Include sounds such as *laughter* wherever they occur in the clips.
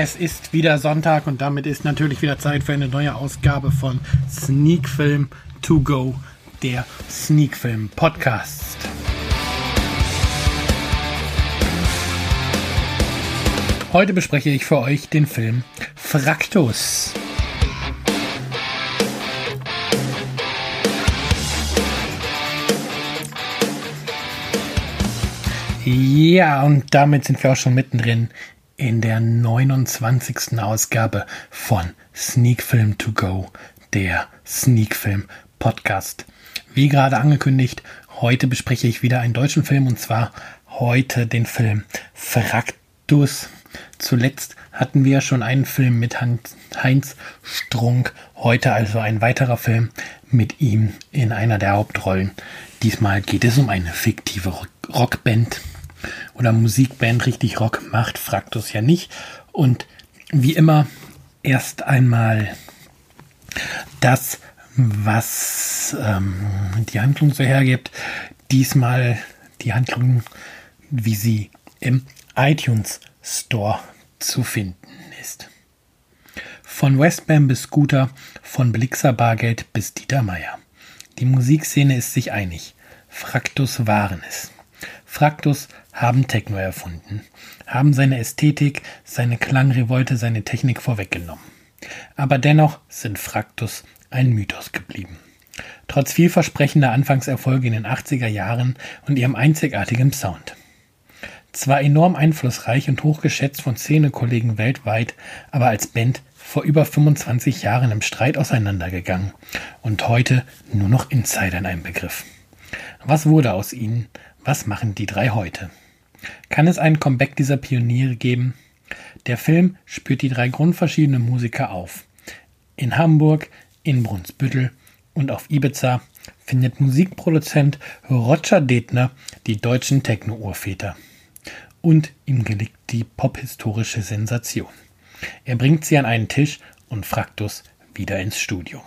Es ist wieder Sonntag und damit ist natürlich wieder Zeit für eine neue Ausgabe von Sneak Film To Go, der Sneak Film Podcast. Heute bespreche ich für euch den Film Fraktus. Ja, und damit sind wir auch schon mittendrin in der 29. Ausgabe von Sneak Film To Go, der Sneak Film Podcast. Wie gerade angekündigt, heute bespreche ich wieder einen deutschen Film und zwar heute den Film Fraktus. Zuletzt hatten wir schon einen Film mit Heinz Strunk, heute also ein weiterer Film mit ihm in einer der Hauptrollen. Diesmal geht es um eine fiktive Rockband oder Musikband richtig Rock macht Fraktus ja nicht. Und wie immer erst einmal das, was ähm, die Handlung so hergibt. Diesmal die Handlung, wie sie im iTunes Store zu finden ist. Von Westbam bis Scooter, von Blixer Bargeld bis Dieter Meier. Die Musikszene ist sich einig. Fraktus waren es. Fraktus haben Techno erfunden, haben seine Ästhetik, seine Klangrevolte, seine Technik vorweggenommen. Aber dennoch sind Fraktus ein Mythos geblieben. Trotz vielversprechender Anfangserfolge in den 80er Jahren und ihrem einzigartigen Sound. Zwar enorm einflussreich und hochgeschätzt von Szenekollegen weltweit, aber als Band vor über 25 Jahren im Streit auseinandergegangen und heute nur noch Insidern ein Begriff. Was wurde aus ihnen? Was machen die drei heute? Kann es einen Comeback dieser Pioniere geben? Der Film spürt die drei grundverschiedenen Musiker auf. In Hamburg, in Brunsbüttel und auf Ibiza findet Musikproduzent Roger Detner die deutschen Techno-Urväter. Und ihm gelingt die pophistorische Sensation. Er bringt sie an einen Tisch und Fraktus wieder ins Studio.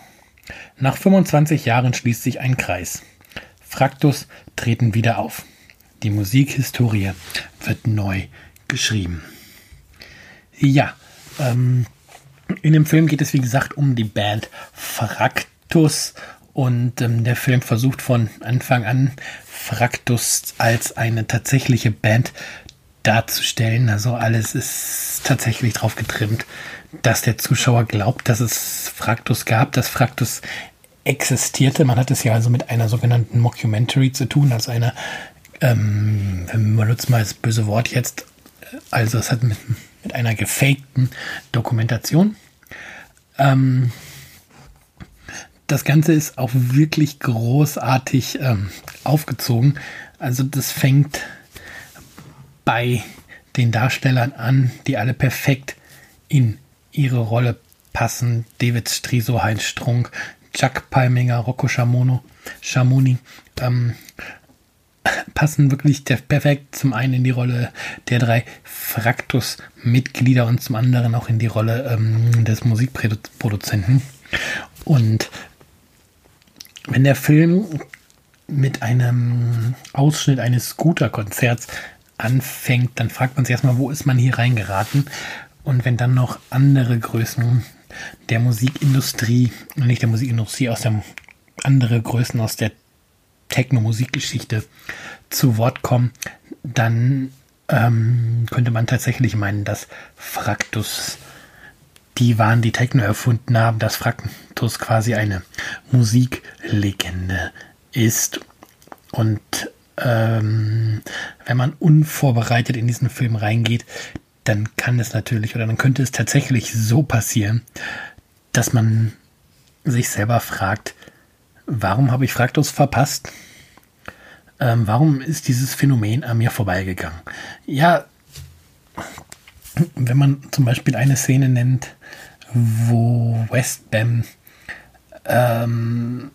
Nach 25 Jahren schließt sich ein Kreis. Fraktus treten wieder auf. Die Musikhistorie wird neu geschrieben. Ja, ähm, in dem Film geht es wie gesagt um die Band Fraktus und ähm, der Film versucht von Anfang an Fraktus als eine tatsächliche Band darzustellen. Also alles ist tatsächlich drauf getrimmt, dass der Zuschauer glaubt, dass es Fraktus gab, dass Fraktus existierte. Man hat es ja also mit einer sogenannten Mockumentary zu tun, also einer ähm, benutzen mal das böse Wort jetzt, also es hat mit, mit einer gefakten Dokumentation. Ähm, das Ganze ist auch wirklich großartig ähm, aufgezogen. Also das fängt bei den Darstellern an, die alle perfekt in ihre Rolle passen. David Striso, Heinz Strunk, Chuck Palminger, Rocco Schamono, Schamoni. Ähm, passen wirklich perfekt zum einen in die Rolle der drei Fraktus-Mitglieder und zum anderen auch in die Rolle ähm, des Musikproduzenten. Und wenn der Film mit einem Ausschnitt eines Scooter-Konzerts anfängt, dann fragt man sich erstmal, wo ist man hier reingeraten? Und wenn dann noch andere Größen der Musikindustrie, nicht der Musikindustrie, aus der andere Größen aus der Techno-Musikgeschichte zu Wort kommen, dann ähm, könnte man tatsächlich meinen, dass Fraktus die waren, die Techno erfunden haben, dass Fraktus quasi eine Musiklegende ist. Und ähm, wenn man unvorbereitet in diesen Film reingeht, dann kann es natürlich oder dann könnte es tatsächlich so passieren, dass man sich selber fragt, warum habe ich Fraktus verpasst? Ähm, warum ist dieses Phänomen an mir vorbeigegangen? Ja, wenn man zum Beispiel eine Szene nennt, wo Westbam ähm,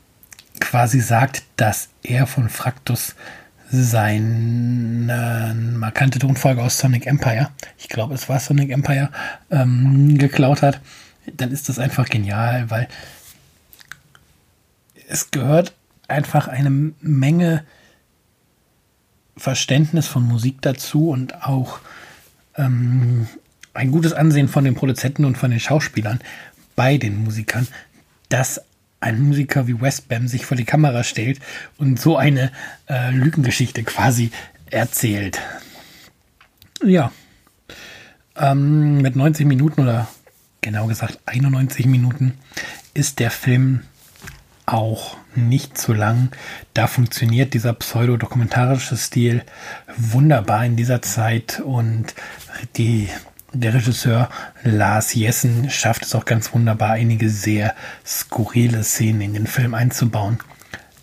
quasi sagt, dass er von Fraktus seine markante Tonfolge aus Sonic Empire, ich glaube es war Sonic Empire, ähm, geklaut hat, dann ist das einfach genial, weil es gehört einfach eine Menge Verständnis von Musik dazu und auch ähm, ein gutes Ansehen von den Produzenten und von den Schauspielern bei den Musikern, dass ein Musiker wie Westbam sich vor die Kamera stellt und so eine äh, Lügengeschichte quasi erzählt. Ja. Ähm, mit 90 Minuten oder genau gesagt 91 Minuten ist der Film auch nicht zu lang. Da funktioniert dieser pseudodokumentarische Stil wunderbar in dieser Zeit und die, der Regisseur Lars Jessen schafft es auch ganz wunderbar, einige sehr skurrile Szenen in den Film einzubauen.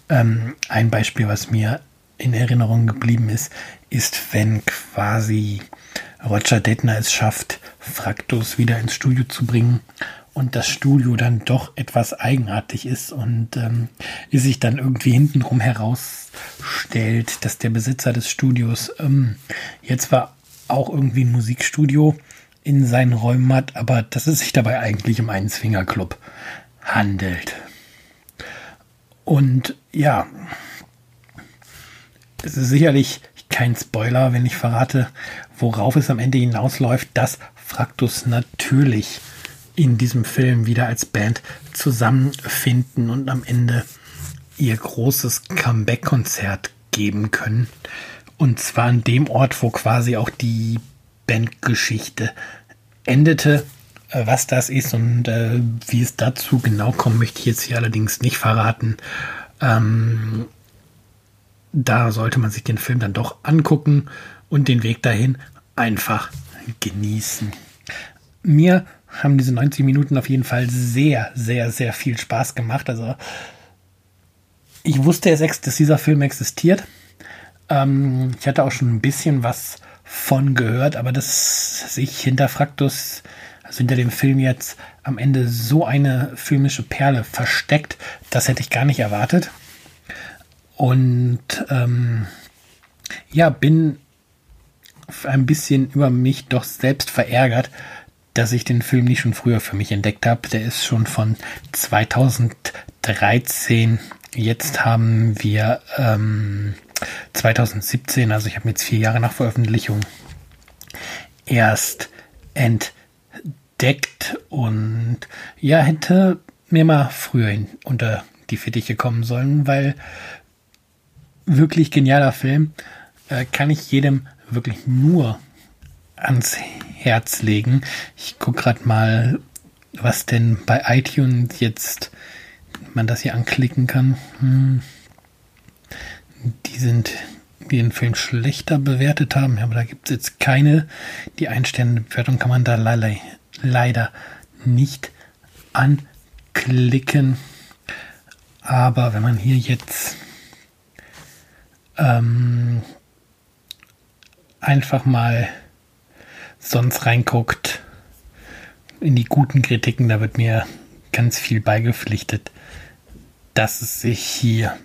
Ähm, ein Beispiel, was mir in Erinnerung geblieben ist, ist, wenn quasi Roger Detner es schafft, Fraktus wieder ins Studio zu bringen und das Studio dann doch etwas eigenartig ist und ähm, sich dann irgendwie hintenrum herausstellt, dass der Besitzer des Studios ähm, jetzt zwar auch irgendwie ein Musikstudio in seinen Räumen hat, aber dass es sich dabei eigentlich um einen Swingerclub handelt. Und ja, es ist sicherlich kein Spoiler, wenn ich verrate, worauf es am Ende hinausläuft, dass Fraktus natürlich in diesem Film wieder als Band zusammenfinden und am Ende ihr großes Comeback-Konzert geben können. Und zwar an dem Ort, wo quasi auch die Bandgeschichte endete. Äh, was das ist und äh, wie es dazu genau kommt, möchte ich jetzt hier allerdings nicht verraten. Ähm, da sollte man sich den Film dann doch angucken und den Weg dahin einfach genießen. Mir haben diese 90 Minuten auf jeden Fall sehr, sehr, sehr viel Spaß gemacht. Also ich wusste erst, dass dieser Film existiert. Ähm, ich hatte auch schon ein bisschen was von gehört, aber dass sich hinter Fraktus, also hinter dem Film jetzt am Ende so eine filmische Perle versteckt, das hätte ich gar nicht erwartet. Und ähm, ja, bin ein bisschen über mich doch selbst verärgert, dass ich den Film nicht schon früher für mich entdeckt habe. Der ist schon von 2013. Jetzt haben wir ähm, 2017, also ich habe jetzt vier Jahre nach Veröffentlichung erst entdeckt und ja, hätte mir mal früher unter die Fittiche kommen sollen, weil wirklich genialer Film äh, kann ich jedem wirklich nur ans Herz legen. Ich gucke gerade mal, was denn bei iTunes jetzt man das hier anklicken kann. Hm. Die sind, die den Film schlechter bewertet haben, aber da gibt es jetzt keine. Die Einsterne-Bewertung kann man da leider, leider nicht anklicken. Aber wenn man hier jetzt ähm, einfach mal sonst reinguckt in die guten Kritiken, da wird mir ganz viel beigepflichtet, dass es sich hier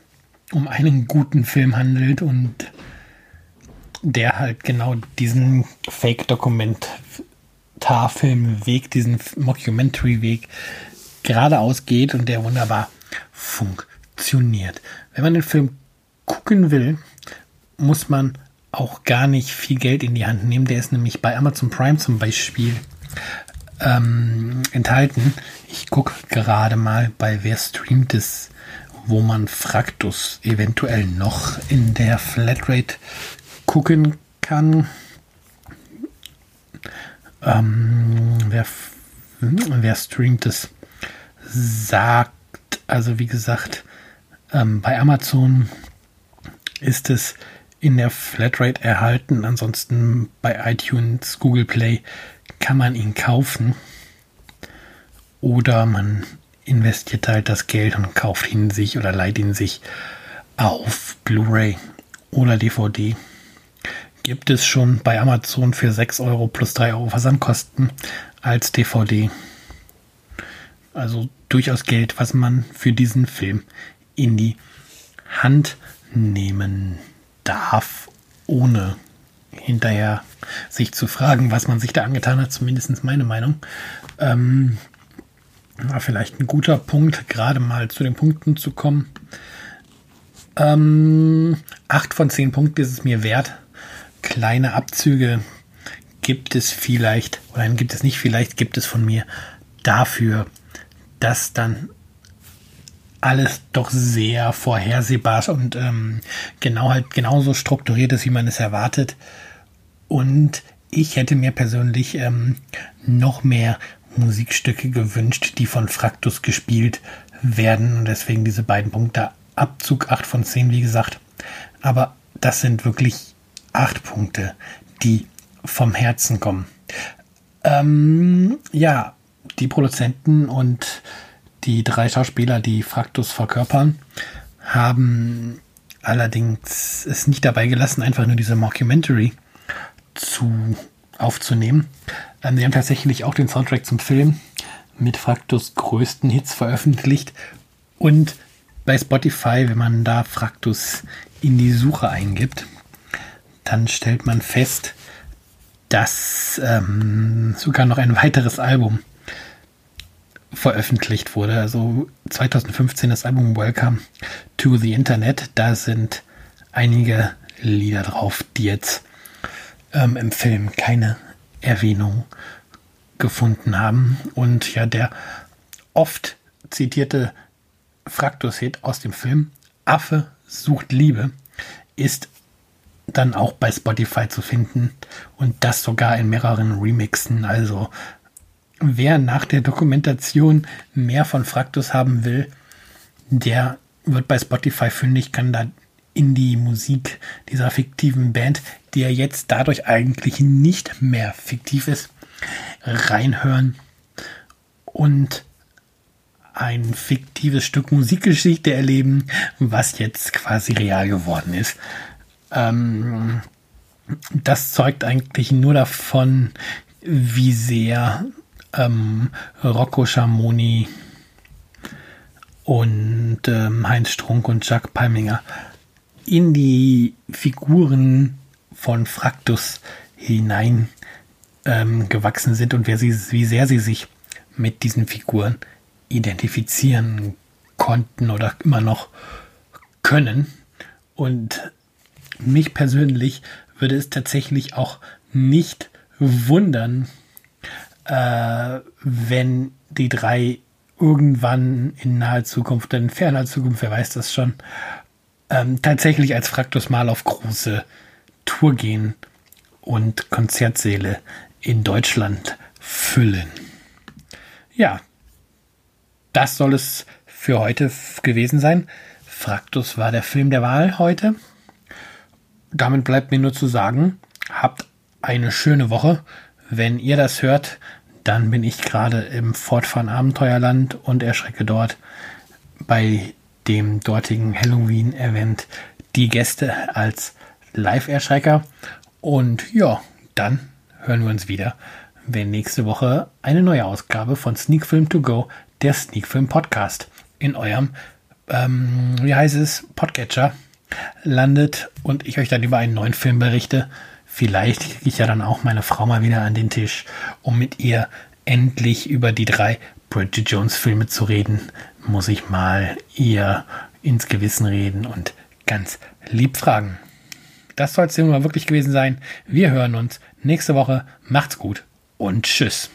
um einen guten Film handelt und der halt genau diesen Fake-Dokumentarfilm-Weg, diesen Mockumentary-Weg geradeaus geht und der wunderbar funktioniert. Wenn man den Film gucken will, muss man auch gar nicht viel Geld in die Hand nehmen. Der ist nämlich bei Amazon Prime zum Beispiel ähm, enthalten. Ich gucke gerade mal bei Wer streamt es, wo man Fraktus eventuell noch in der Flatrate gucken kann. Ähm, wer, wer streamt es, sagt, also wie gesagt, ähm, bei Amazon ist es in der Flatrate erhalten. Ansonsten bei iTunes, Google Play kann man ihn kaufen. Oder man investiert halt das Geld und kauft ihn sich oder leiht ihn sich auf Blu-ray oder DVD. Gibt es schon bei Amazon für 6 Euro plus 3 Euro Versandkosten als DVD. Also durchaus Geld, was man für diesen Film in die Hand nehmen darf, ohne hinterher sich zu fragen, was man sich da angetan hat, zumindest meine Meinung. Ähm, war vielleicht ein guter Punkt, gerade mal zu den Punkten zu kommen. Ähm, acht von zehn Punkten ist es mir wert. Kleine Abzüge gibt es vielleicht, oder gibt es nicht vielleicht, gibt es von mir dafür, dass dann alles doch sehr vorhersehbar und ähm, genau halt genauso strukturiert ist, wie man es erwartet. Und ich hätte mir persönlich ähm, noch mehr Musikstücke gewünscht, die von Fraktus gespielt werden. Und deswegen diese beiden Punkte. Abzug 8 von 10, wie gesagt. Aber das sind wirklich 8 Punkte, die vom Herzen kommen. Ähm, ja, die Produzenten und die drei Schauspieler, die Fraktus verkörpern, haben allerdings es nicht dabei gelassen, einfach nur diese Mockumentary zu aufzunehmen. Ähm, sie haben tatsächlich auch den Soundtrack zum Film mit Fraktus größten Hits veröffentlicht und bei Spotify, wenn man da Fraktus in die Suche eingibt, dann stellt man fest, dass ähm, sogar noch ein weiteres Album veröffentlicht wurde. Also 2015 das Album Welcome to the Internet. Da sind einige Lieder drauf, die jetzt ähm, im Film keine Erwähnung gefunden haben. Und ja, der oft zitierte Fraktus-Hit aus dem Film Affe sucht Liebe ist dann auch bei Spotify zu finden und das sogar in mehreren Remixen. Also wer nach der Dokumentation mehr von Fraktus haben will, der wird bei Spotify fündig, kann da in die Musik dieser fiktiven Band, die ja jetzt dadurch eigentlich nicht mehr fiktiv ist, reinhören und ein fiktives Stück Musikgeschichte erleben, was jetzt quasi real geworden ist. Ähm, das zeugt eigentlich nur davon, wie sehr ähm, Rocco Schamoni und ähm, Heinz Strunk und Jacques Palminger in die Figuren von Fraktus hinein ähm, gewachsen sind und wer sie, wie sehr sie sich mit diesen Figuren identifizieren konnten oder immer noch können. Und mich persönlich würde es tatsächlich auch nicht wundern, äh, wenn die drei irgendwann in naher Zukunft, in ferner Zukunft, wer weiß das schon, ähm, tatsächlich als Fraktus mal auf große Tour gehen und Konzertsäle in Deutschland füllen. Ja, das soll es für heute gewesen sein. Fraktus war der Film der Wahl heute. Damit bleibt mir nur zu sagen, habt eine schöne Woche. Wenn ihr das hört, dann bin ich gerade im Fortfahren Abenteuerland und erschrecke dort bei dem dortigen Halloween-Event die Gäste als Live-Erschrecker. Und ja, dann hören wir uns wieder, wenn nächste Woche eine neue Ausgabe von Sneak Film To Go, der Sneak Film Podcast, in eurem, ähm, wie heißt es, Podcatcher landet und ich euch dann über einen neuen Film berichte. Vielleicht *laughs* kriege ich ja dann auch meine Frau mal wieder an den Tisch, um mit ihr endlich über die drei Bridget Jones Filme zu reden, muss ich mal ihr ins Gewissen reden und ganz lieb fragen. Das soll es immer wirklich gewesen sein. Wir hören uns nächste Woche. Macht's gut und tschüss.